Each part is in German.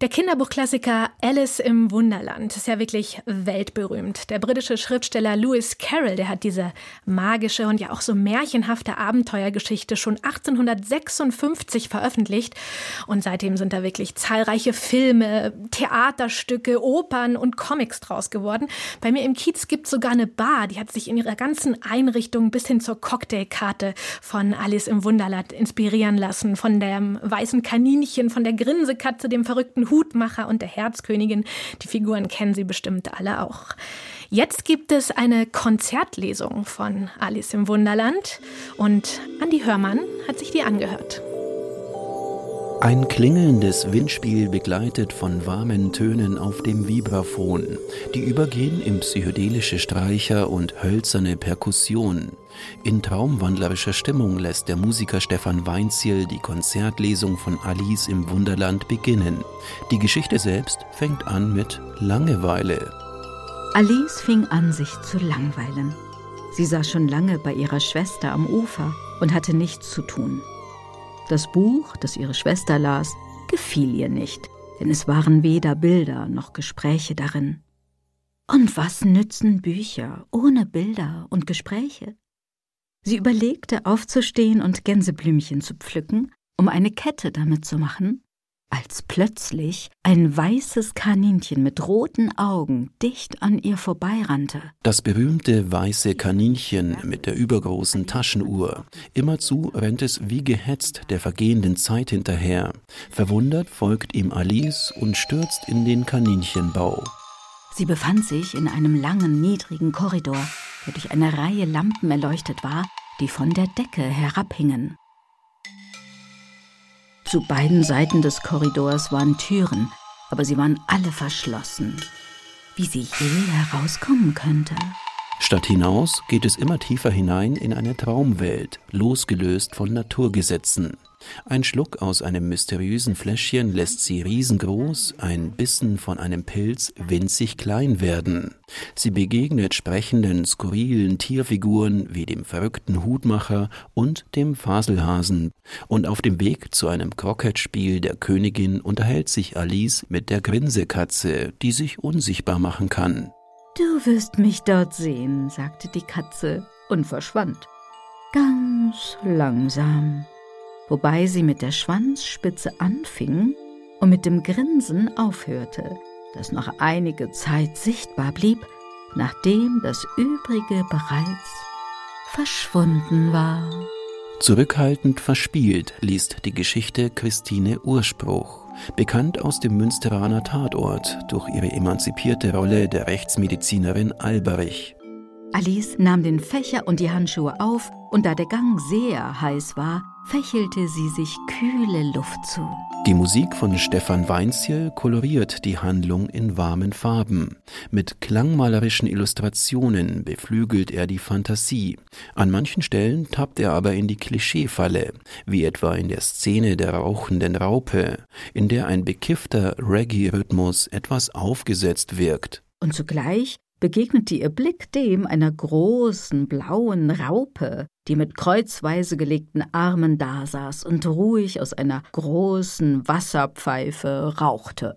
der Kinderbuchklassiker Alice im Wunderland ist ja wirklich weltberühmt. Der britische Schriftsteller Lewis Carroll, der hat diese magische und ja auch so märchenhafte Abenteuergeschichte schon 1856 veröffentlicht. Und seitdem sind da wirklich zahlreiche Filme, Theaterstücke, Opern und Comics draus geworden. Bei mir im Kiez gibt es sogar eine Bar, die hat sich in ihrer ganzen Einrichtung bis hin zur Cocktailkarte von Alice im Wunderland inspirieren lassen. Von dem weißen Kaninchen, von der Grinsekatze, dem verrückten Hutmacher und der Herzkönigin. Die Figuren kennen Sie bestimmt alle auch. Jetzt gibt es eine Konzertlesung von Alice im Wunderland und Andi Hörmann hat sich die angehört. Ein klingelndes Windspiel begleitet von warmen Tönen auf dem Vibraphon, die übergehen in psychedelische Streicher und hölzerne Perkussion. In traumwandlerischer Stimmung lässt der Musiker Stefan Weinziel die Konzertlesung von Alice im Wunderland beginnen. Die Geschichte selbst fängt an mit Langeweile. Alice fing an, sich zu langweilen. Sie saß schon lange bei ihrer Schwester am Ufer und hatte nichts zu tun. Das Buch, das ihre Schwester las, gefiel ihr nicht, denn es waren weder Bilder noch Gespräche darin. Und was nützen Bücher ohne Bilder und Gespräche? Sie überlegte, aufzustehen und Gänseblümchen zu pflücken, um eine Kette damit zu machen, als plötzlich ein weißes Kaninchen mit roten Augen dicht an ihr vorbeirannte. Das berühmte weiße Kaninchen mit der übergroßen Taschenuhr. Immerzu rennt es wie gehetzt der vergehenden Zeit hinterher. Verwundert folgt ihm Alice und stürzt in den Kaninchenbau. Sie befand sich in einem langen, niedrigen Korridor, der durch eine Reihe Lampen erleuchtet war, die von der Decke herabhingen. Zu beiden Seiten des Korridors waren Türen, aber sie waren alle verschlossen. Wie sie je herauskommen könnte. Statt hinaus geht es immer tiefer hinein in eine Traumwelt, losgelöst von Naturgesetzen. Ein Schluck aus einem mysteriösen Fläschchen lässt sie riesengroß, ein Bissen von einem Pilz winzig klein werden. Sie begegnet sprechenden, skurrilen Tierfiguren wie dem verrückten Hutmacher und dem Faselhasen. Und auf dem Weg zu einem Krokettspiel der Königin unterhält sich Alice mit der Grinsekatze, die sich unsichtbar machen kann. Du wirst mich dort sehen, sagte die Katze und verschwand. Ganz langsam wobei sie mit der Schwanzspitze anfing und mit dem Grinsen aufhörte, das noch einige Zeit sichtbar blieb, nachdem das übrige bereits verschwunden war. Zurückhaltend verspielt liest die Geschichte Christine Urspruch, bekannt aus dem Münsteraner Tatort durch ihre emanzipierte Rolle der Rechtsmedizinerin Alberich. Alice nahm den Fächer und die Handschuhe auf, und da der Gang sehr heiß war, fächelte sie sich kühle Luft zu. Die Musik von Stefan Weinziel koloriert die Handlung in warmen Farben. Mit klangmalerischen Illustrationen beflügelt er die Fantasie. An manchen Stellen tappt er aber in die Klischeefalle, wie etwa in der Szene der rauchenden Raupe, in der ein bekiffter Reggae-Rhythmus etwas aufgesetzt wirkt. Und zugleich begegnete ihr Blick dem einer großen blauen Raupe, die mit kreuzweise gelegten Armen dasaß und ruhig aus einer großen Wasserpfeife rauchte.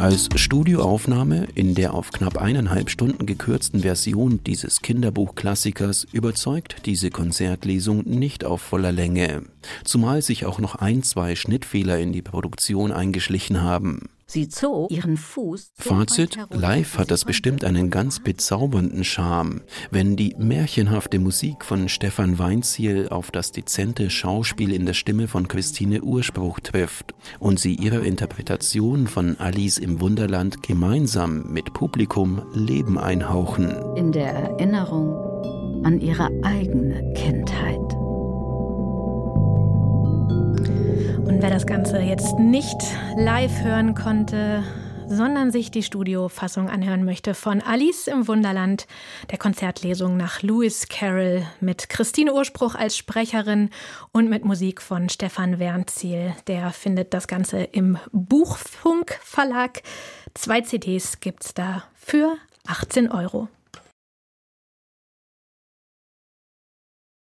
Als Studioaufnahme in der auf knapp eineinhalb Stunden gekürzten Version dieses Kinderbuchklassikers überzeugt diese Konzertlesung nicht auf voller Länge, zumal sich auch noch ein, zwei Schnittfehler in die Produktion eingeschlichen haben. Sie zog ihren Fuß. Fazit: Live hat das bestimmt einen ganz bezaubernden Charme, wenn die märchenhafte Musik von Stefan Weinziel auf das dezente Schauspiel in der Stimme von Christine Urspruch trifft und sie ihrer Interpretation von Alice im Wunderland gemeinsam mit Publikum Leben einhauchen. In der Erinnerung an ihre eigene Kindheit. Und wer das Ganze jetzt nicht live hören konnte, sondern sich die Studiofassung anhören möchte von Alice im Wunderland, der Konzertlesung nach Lewis Carroll mit Christine Urspruch als Sprecherin und mit Musik von Stefan Wernziel. Der findet das Ganze im Buchfunk Verlag. Zwei CDs gibt's da für 18 Euro.